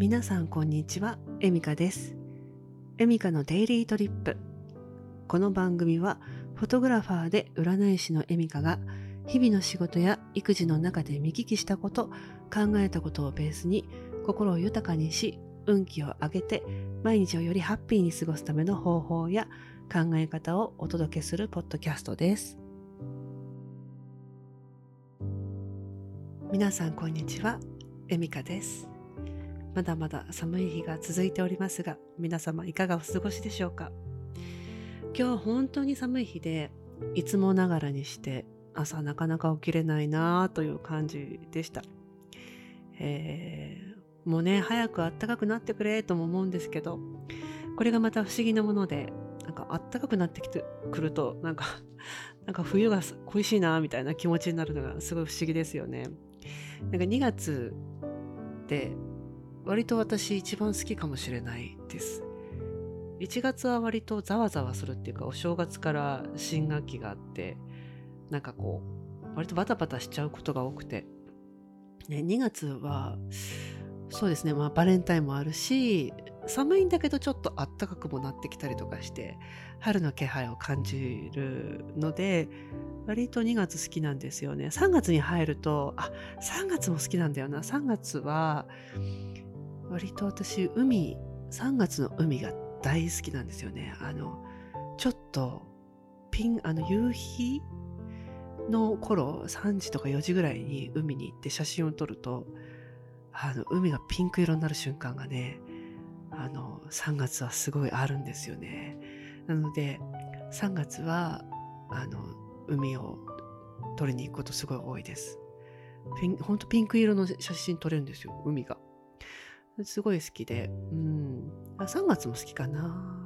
皆さんこんにちは、エミカです。エミカのデイリートリップ。この番組は、フォトグラファーで占い師のエミカが、日々の仕事や育児の中で見聞きしたこと、考えたことをベースに、心を豊かにし、運気を上げて、毎日をよりハッピーに過ごすための方法や考え方をお届けするポッドキャストです。皆さんこんにちは、エミカです。まだまだ寒い日が続いておりますが、皆様いかがお過ごしでしょうか？今日は本当に寒い日で、いつもながらにして朝なかなか起きれないなという感じでした。えー、もうね、早く暖かくなってくれとも思うんですけど、これがまた不思議なもので、なんか暖かくなってきてくると、なんか、なんか冬が恋しいなみたいな気持ちになるのがすごい不思議ですよね。なんか2月って割と私一番好きかもしれないです。1月は割とざわざわするっていうかお正月から新学期があってなんかこう割とバタバタしちゃうことが多くて、ね、2月はそうですねまあバレンタインもあるし寒いんだけどちょっとあったかくもなってきたりとかして春の気配を感じるので割と2月好きなんですよね。3月に入るとあ3月も好きなんだよな。3月は割と私海3月の海が大好きなんですよね。あのちょっとピンあの夕日の頃3時とか4時ぐらいに海に行って写真を撮るとあの海がピンク色になる瞬間がねあの3月はすごいあるんですよね。なので3月はあの海を撮りに行くことすごい多いです。ピンほんとピンク色の写真撮れるんですよ海が。すごい好きで、うん、3月も好きかな。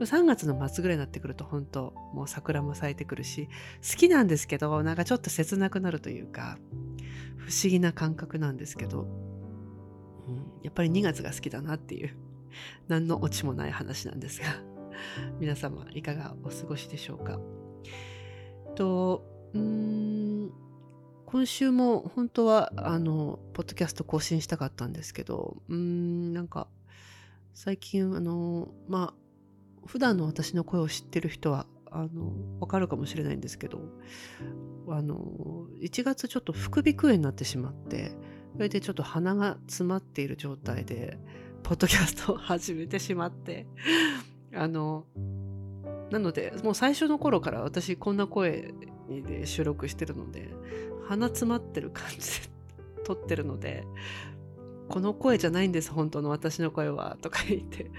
3月の末ぐらいになってくると本当もう桜も咲いてくるし好きなんですけどなんかちょっと切なくなるというか不思議な感覚なんですけど、うん、やっぱり2月が好きだなっていう何のオチもない話なんですが皆様いかがお過ごしでしょうか。とうん。今週も本当はあのポッドキャスト更新したかったんですけどうーんなんか最近あのまあ普段の私の声を知ってる人はあのわかるかもしれないんですけどあの1月ちょっと副鼻腔炎になってしまってそれでちょっと鼻が詰まっている状態でポッドキャストを始めてしまってあのなのでもう最初の頃から私こんな声で収録してるので鼻詰まってる感じで 撮ってるのでこの声じゃないんです本当の私の声はとか言って。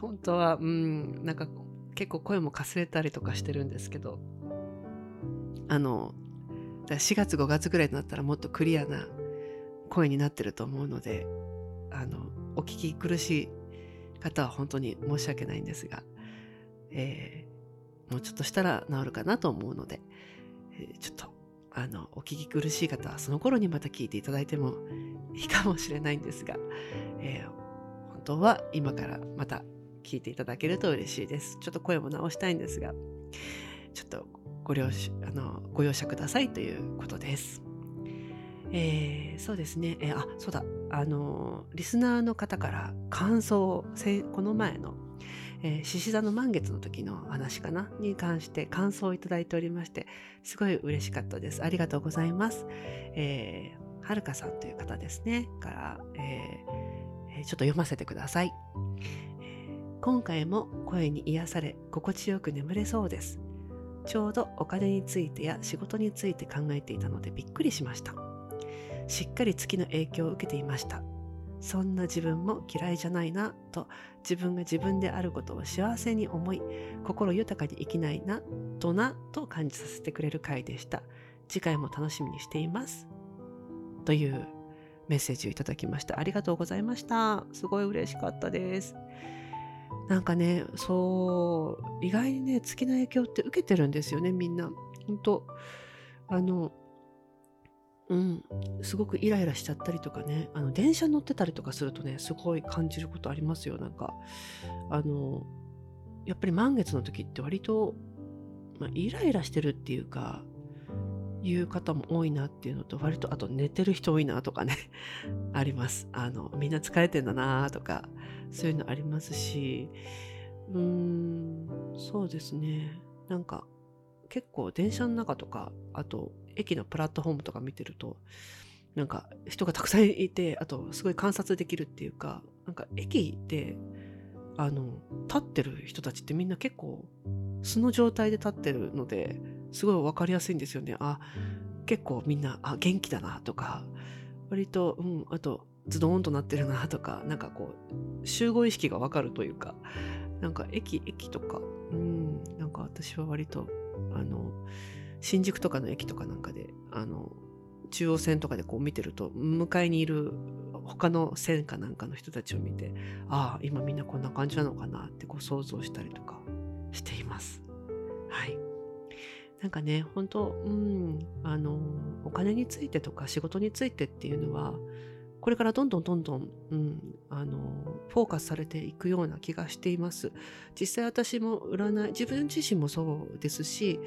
本当はうんなんか結構声もかすれたりとかしてるんですけどあの4月5月ぐらいになったらもっとクリアな声になってると思うのであのお聞き苦しい方は本当に申し訳ないんですが、えー、もうちょっとしたら治るかなと思うので、えー、ちょっとあのお聞き苦しい方はその頃にまた聞いていただいてもいいかもしれないんですが、えー、本当は今からまた聞いていただけると嬉しいです。ちょっと声も直したいんですが、ちょっとご了あのご容赦くださいということです。えー、そうですね、えー、あそうだあのリスナーの方から感想をこの前の獅子、座の満月の時の話かな？に関して感想をいただいておりましてすごい嬉しかったです。ありがとうございます、えー、はるかさんという方ですね。から、えー、ちょっと読ませてください。今回も声に癒され心地よく眠れそうです。ちょうどお金についてや仕事について考えていたのでびっくりしました。しっかり月の影響を受けていました。そんな自分も嫌いじゃないなと自分が自分であることを幸せに思い心豊かに生きないなとなと感じさせてくれる回でした。次回も楽しみにしています。というメッセージをいただきました。ありがとうございました。すごい嬉しかったです。なんかねそう意外にね月の影響って受けてるんですよねみんな。本当あのうん、すごくイライラしちゃったりとかね。あの電車乗ってたりとかするとねすごい感じることありますよ。なんかあのやっぱり満月の時って割と、まあ、イライラしてるっていうかいう方も多いなっていうのと割とあと寝てる人多いなとかね あります。あのみんな疲れてんだなとかそういうのありますしうーんそうですね。なんか結構電車の中とかあと駅のプラットフォームとか見てるとなんか人がたくさんいてあとすごい観察できるっていうかなんか駅であの立ってる人たちってみんな結構素の状態で立ってるのですごい分かりやすいんですよね。あ結構みんなあ元気だなとか割とうんあとズドーンとなってるなとかなんかこう集合意識が分かるというかなんか駅駅とかうんなんか私は割とあの新宿とかの駅とかなんかであの中央線とかでこう見てると向かいにいる他の線かなんかの人たちを見てああ今みんなこんな感じなのかなってこう想像したりとかしています。はいなんかね本当うんあのお金についてとか仕事についてっていうのはこれからどんどんどんどん、うん、あのフォーカスされていくような気がしています。実際私も占い自分自身もそうですし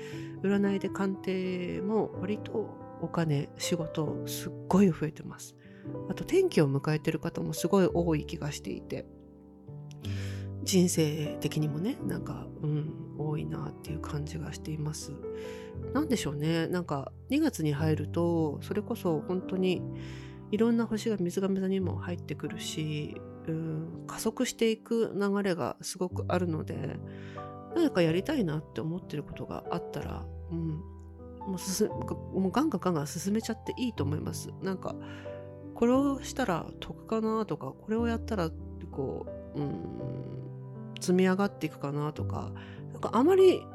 占いで鑑定も割とお金仕事すっごい増えてます。あと転機を迎えてる方もすごい多い気がしていて人生的にもねなんかうん多いなっていう感じがしています。なんでしょうねなんか2月に入るとそれこそ本当にいろんな星が水亀座にも入ってくるし、うん、加速していく流れがすごくあるので何かやりたいなって思ってることがあったら、うん、もうすもうガンガンガンガン進めちゃっていいと思います。なんかこれをしたら得かなとかこれをやったらこう、うん、積み上がっていくかなとかなんかあまり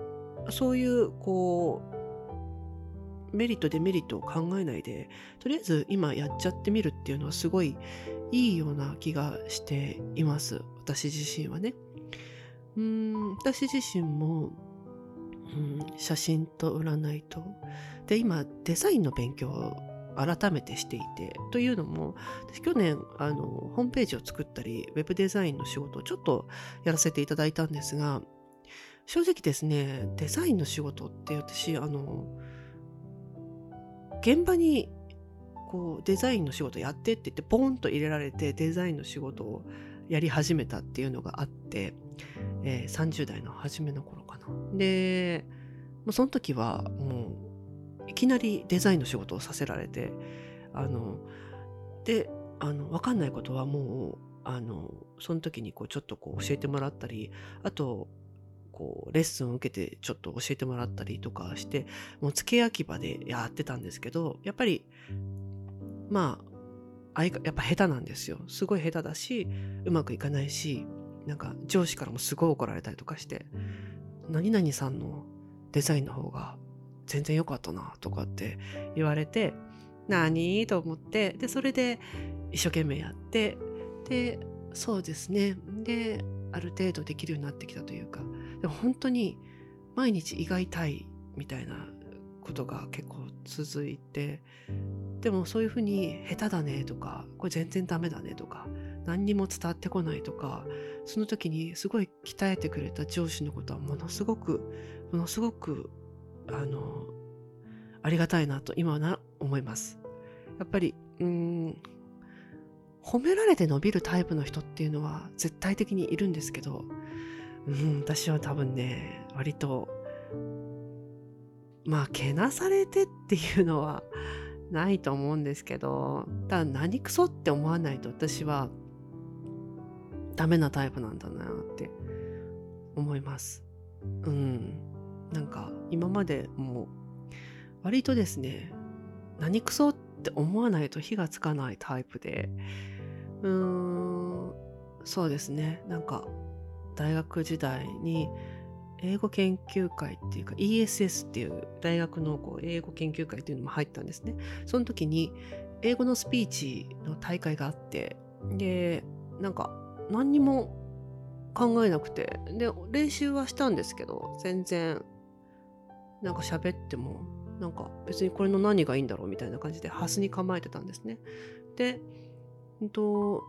そういうこうメリットデメリットを考えないでとりあえず今やっちゃってみるっていうのはすごいいいような気がしています。私自身はね。うん私自身も、うん、写真と占いと。で今デザインの勉強を改めてしていてというのも私去年あのホームページを作ったりウェブデザインの仕事をちょっとやらせていただいたんですが正直ですねデザインの仕事って私あの現場にこうデザインの仕事やってって言ってポンと入れられてデザインの仕事をやり始めたっていうのがあって、えー、30代の初めの頃かな。で、その時はもういきなりデザインの仕事をさせられて、あの、で、あの、わかんないことはもう、あの、その時にこうちょっとこう教えてもらったり、あと、こうレッスンを受けてちょっと教えてもらったりとかしてもう付け焼き場でやってたんですけどやっぱりまあやっぱ下手なんですよ。すごい下手だしうまくいかないしなんか上司からもすごい怒られたりとかして何々さんのデザインの方が全然良かったなとかって言われて何と思ってでそれで一生懸命やってでそうですね。である程度できるようになってきたというかでも本当に毎日胃が痛いみたいなことが結構続いてでもそういうふうに下手だねとかこれ全然ダメだねとか何にも伝わってこないとかその時にすごい鍛えてくれた上司のことはものすごくものすごくあのありがたいなと今は思います。やっぱりうん褒められて伸びるタイプの人っていうのは絶対的にいるんですけどうん、私は多分ね、割と、まあ、けなされてっていうのはないと思うんですけど、ただ何クソって思わないと私はダメなタイプなんだなって思います。うん。なんか今までも割とですね、何クソって思わないと火がつかないタイプで、うーん、そうですね、なんか大学時代に英語研究会っていうか ESS っていう大学のこう英語研究会っていうのも入ったんですね。その時に英語のスピーチの大会があってでなんか何にも考えなくてで練習はしたんですけど全然なんか喋ってもなんか別にこれの何がいいんだろうみたいな感じでハスに構えてたんですね。で、んと、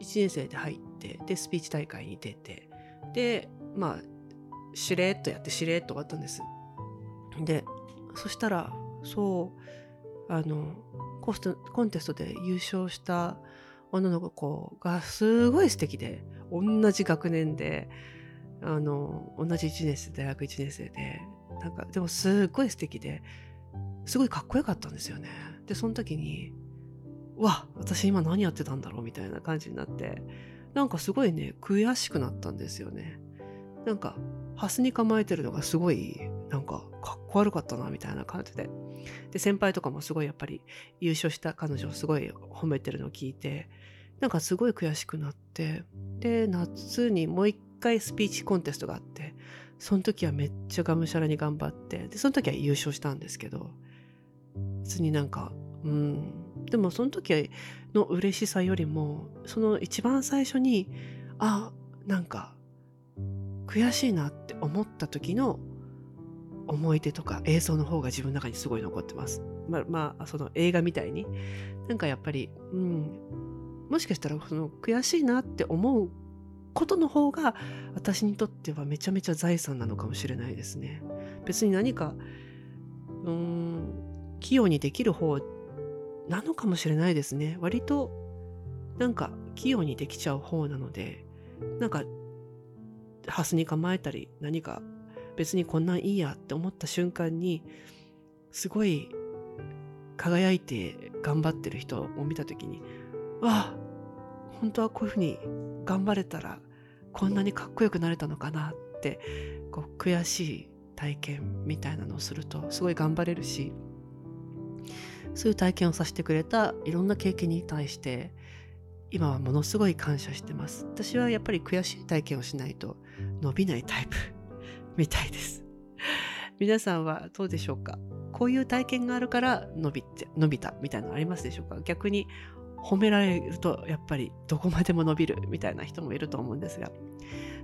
1年生で入ってでスピーチ大会に出てでまあしれっとやってしれっと終わったんです。でそしたらそうあのコストコンテストで優勝した女の子がすごい素敵で同じ学年であの同じ1年生大学1年生でなんかでもすっごい素敵ですごいかっこよかったんですよね。でその時にわ私今何やってたんだろうみたいな感じになってなんかすごいね悔しくなったんですよね。なんかハスに構えてるのがすごいなんかかっこ悪かったなみたいな感じで。で先輩とかもすごいやっぱり優勝した彼女をすごい褒めてるのを聞いてなんかすごい悔しくなってで夏にもう一回スピーチコンテストがあってその時はめっちゃがむしゃらに頑張ってでその時は優勝したんですけど別になんかうん。でもその時はの嬉しさよりもその一番最初にあなんか悔しいなって思った時の思い出とか映像の方が自分の中にすごい残ってます。まあまあ、その映画みたいに。なんかやっぱり、うん、もしかしたらその悔しいなって思うことの方が私にとってはめちゃめちゃ財産なのかもしれないですね。別に何か、うん、器用にできる方なのかもしれないですね。割となんか器用にできちゃう方なので、なんかハスに構えたり何か別にこんなんいいやって思った瞬間にすごい輝いて頑張ってる人を見た時にわあ本当はこういうふうに頑張れたらこんなにかっこよくなれたのかなってこう悔しい体験みたいなのをするとすごい頑張れるしそういう体験をさせてくれたいろんな経験に対して今はものすごい感謝してます。私はやっぱり悔しい体験をしないと伸びないタイプ。みたいです。皆さんはどうでしょうか？こういう体験があるから伸びて伸びたみたいなのありますでしょうか？逆に褒められるとやっぱりどこまでも伸びるみたいな人もいると思うんですが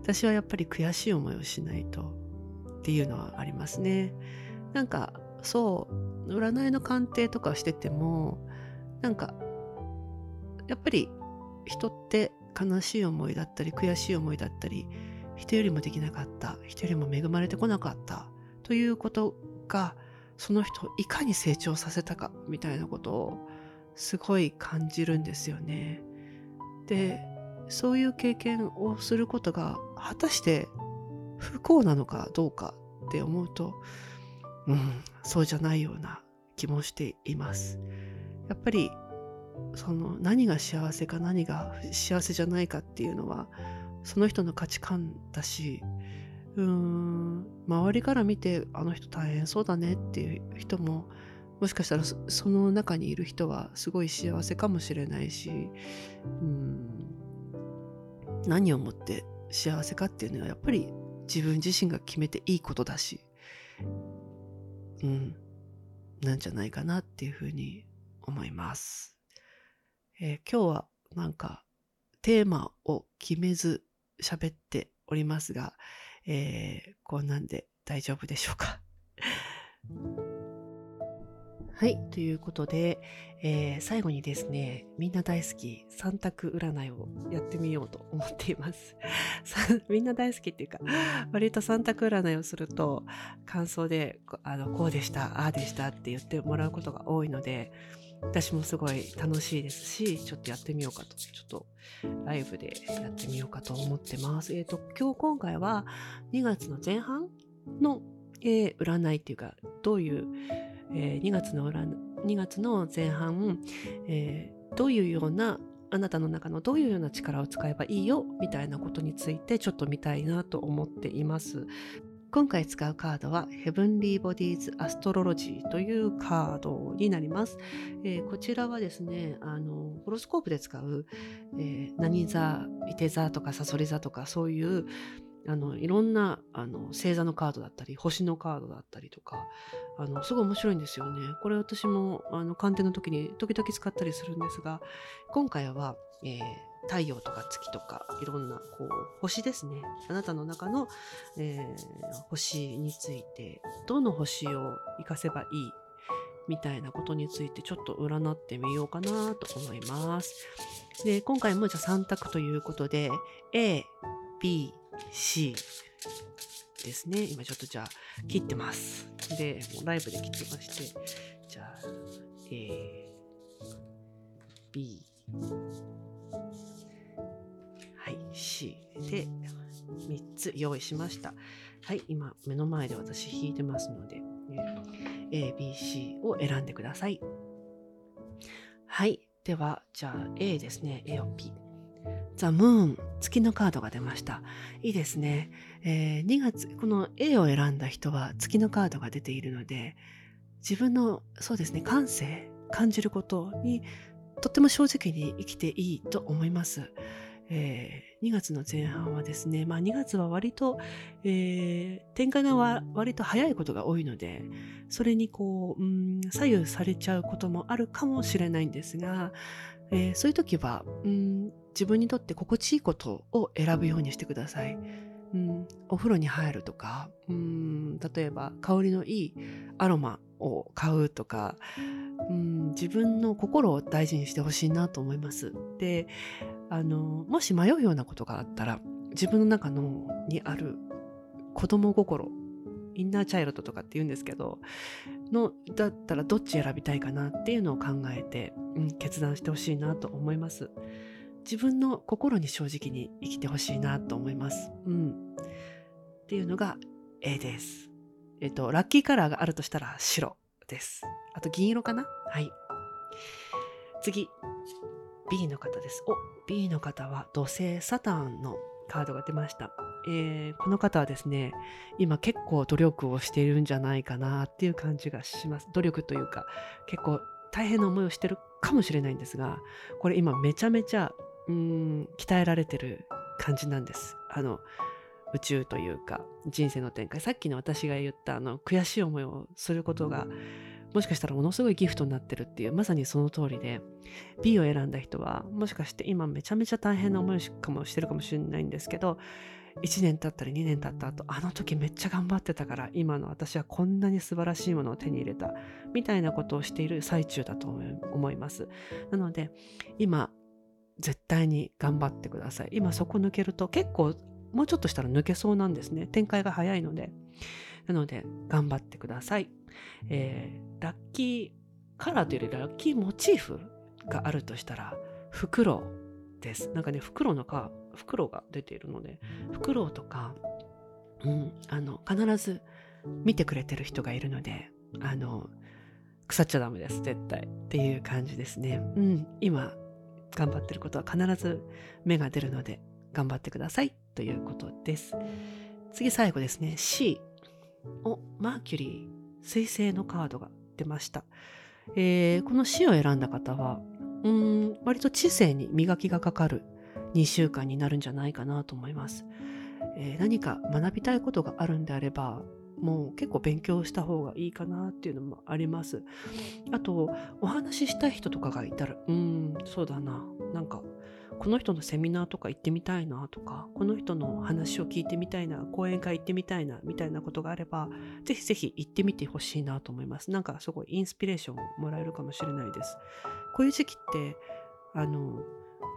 私はやっぱり悔しい思いをしないとっていうのはありますね。なんかそう占いの鑑定とかしててもなんかやっぱり人って悲しい思いだったり悔しい思いだったり人よりもできなかった人よりも恵まれてこなかったということがその人をいかに成長させたかみたいなことをすごい感じるんですよね。でそういう経験をすることが果たして不幸なのかどうかって思うとうんそうじゃないような気もしています。やっぱりその何が幸せか何が幸せじゃないかっていうのはその人の価値観だしうーん周りから見てあの人大変そうだねっていう人ももしかしたらその中にいる人はすごい幸せかもしれないしうん何をもって幸せかっていうのはやっぱり自分自身が決めていいことだしうんなんじゃないかなっていうふうに思います。えー、今日はなんかテーマを決めず喋っておりますが、えー、こんなんで大丈夫でしょうか？はい。ということで、えー、最後にですね、みんな大好き3択占いをやってみようと思っています。みんな大好きっていうか、割と3択占いをすると、感想で、あの、こうでした、ああでしたって言ってもらうことが多いので、私もすごい楽しいですし、ちょっとやってみようかと、ちょっとライブでやってみようかと思ってます。えっ、ー、と、今日今回は2月の前半の、えー、占いっていうか、どういう、えー、2月の2月の前半、えー、どういうようなあなたの中のどういうような力を使えばいいよみたいなことについてちょっと見たいなと思っています。今回使うカードは Heavenly Bodies Astrology というカードになります。えー、こちらはですね、あの、ホロスコープで使う、えー、何座、いて座とかさそり座とかそういうあのいろんなあの星座のカードだったり星のカードだったりとかあのすごい面白いんですよね。これ私もあの鑑定の時に時々使ったりするんですが今回は、えー、太陽とか月とかいろんなこう星ですねあなたの中の、えー、星についてどの星を生かせばいい？みたいなことについてちょっと占ってみようかなと思います。で今回もじゃ3択ということで A、B、C ですね。今ちょっとじゃあ切ってます。で、もうライブで切ってまして、じゃあ A B はい C で3つ用意しました。はい今目の前で私引いてますので、ABC を選んでください。はいではじゃあ A ですね。A を P ザ・ムーン月のカードが出ましたいいですね、えー、2月この A を選んだ人は月のカードが出ているので自分のそうですね感性感じることにとっても正直に生きていいと思います。えー、2月の前半はですね、まあ、2月は割と、えー、展開が割と早いことが多いのでそれにこう、うん、左右されちゃうこともあるかもしれないんですが、えー、そういう時は、うん、自分にとって心地いいことを選ぶようにしてください。うん、お風呂に入るとか、うん、例えば香りのいいアロマを買うとか、うん、自分の心を大事にしてほしいなと思います。であのもし迷うようなことがあったら自分の中のにある子供心インナーチャイルドとかって言うんですけどのだったらどっち選びたいかなっていうのを考えて、うん、決断してほしいなと思います。自分の心に正直に生きてほしいなと思います。うん。っていうのが A です。えっと、ラッキーカラーがあるとしたら白です。あと銀色かな？はい。次、B の方です。お、B の方は土星サタンのカードが出ました。えー、この方はですね、今結構努力をしているんじゃないかなっていう感じがします。努力というか、結構大変な思いをしてるかもしれないんですが、これ今めちゃめちゃ、うん、鍛えられてる感じなんです。あの、宇宙というか人生の展開さっきの私が言ったあの悔しい思いをすることがもしかしたらものすごいギフトになってるっていうまさにその通りで B を選んだ人はもしかして今めちゃめちゃ大変な思いかもしてるかもしれないんですけど1年経ったり2年経った後あの時めっちゃ頑張ってたから今の私はこんなに素晴らしいものを手に入れたみたいなことをしている最中だと思います。なので今絶対に頑張ってください。今そこ抜けると結構もうちょっとしたら抜けそうなんですね。展開が早いので。なので頑張ってくださいえー、ラッキーカラーというよりラッキーモチーフがあるとしたらフクロウです。なんかね、フクロウのか、フクロウが出ているので、フクロウとか、うん、あの、必ず見てくれてる人がいるので、あの、腐っちゃダメです、絶対。っていう感じですね。うん、今、頑張ってることは必ず芽が出るので、頑張ってくださいということです。次最後ですね。C。お、マーキュリー。彗星のカードが出ました。えー、この死を選んだ方は、うん、割と知性に磨きがかかる2週間になるんじゃないかなと思います。えー、何か学びたいことがあるんであれば、もう結構勉強した方がいいかなっていうのもあります。あと、お話ししたい人とかがいたら、うん、そうだな、なんかこの人のセミナーとか行ってみたいなとか、この人の話を聞いてみたいな、講演会行ってみたいな、みたいなことがあれば、ぜひぜひ行ってみてほしいなと思います。なんかすごいインスピレーションをもらえるかもしれないです。こういう時期って、あの、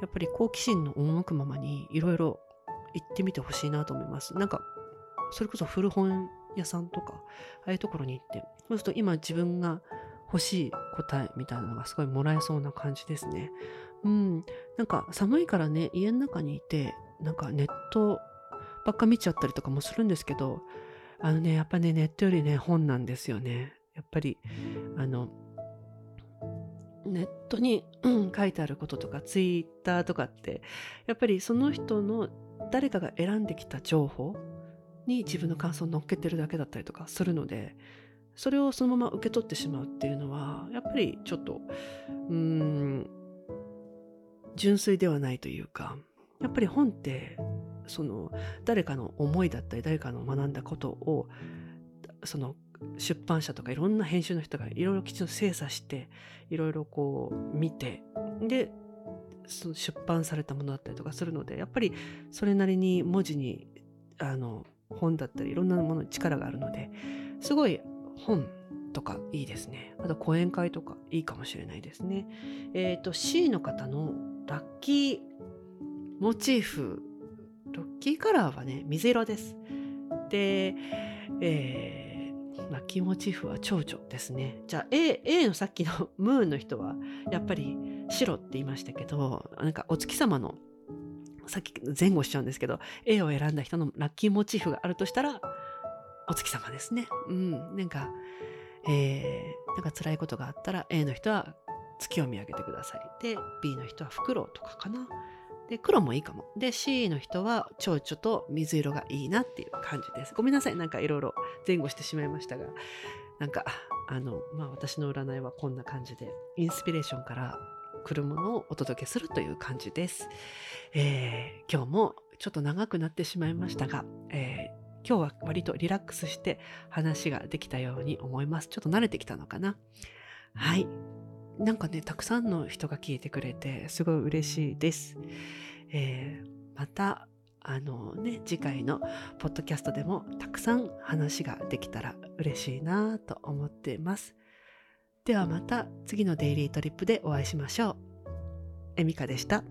やっぱり好奇心の赴くままにいろいろ行ってみてほしいなと思います。なんか、それこそ古本屋さんとか、ああいうところに行って、そうすると今自分が欲しい答えみたいなのがすごいもらえそうな感じですね。うん。なんか寒いからね、家の中にいて、なんかネットばっか見ちゃったりとかもするんですけど、あのね、やっぱね、ネットよりね、本なんですよね。やっぱり、あの、ネットに、うん、書いてあることとか、ツイッターとかって、やっぱりその人の誰かが選んできた情報に自分の感想を乗っけてるだけだったりとかするので、それをそのまま受け取ってしまうっていうのは、やっぱりちょっと、うん、純粋ではないというかやっぱり本ってその誰かの思いだったり誰かの学んだことをその出版社とかいろんな編集の人がいろいろきちんと精査していろいろこう見てでその出版されたものだったりとかするのでやっぱりそれなりに文字にあの本だったりいろんなものに力があるのですごい本とかいいですね。あと講演会とかいいかもしれないですね。えっ、ー、と C の方のラッキーモチーフラッキーカラーはね水色です。で、えー、ラッキキーモチーフは蝶々ですね。じゃあ A, A のさっきの ムーンの人はやっぱり白って言いましたけど、なんかお月様のさっき前後しちゃうんですけど、A を選んだ人のラッキーモチーフがあるとしたら、お月様ですね。うん。なんか、えー、なんか辛いことがあったら A の人は月を見上げてください。で、B の人はフクロウとかかな。で、黒もいいかも。で、C の人は蝶々と水色がいいなっていう感じです。ごめんなさい。なんかいろいろ前後してしまいましたが、なんか、あの、まあ私の占いはこんな感じで、インスピレーションから来るものをお届けするという感じです。えー、今日もちょっと長くなってしまいましたが、えー、今日は割とリラックスして話ができたように思います。ちょっと慣れてきたのかな？はい。なんかね、たくさんの人が聞いてくれて、すごい嬉しいです。えー、また、あのね、次回のポッドキャストでもたくさん話ができたら嬉しいなと思っています。ではまた次のデイリートリップでお会いしましょう。エミカでした。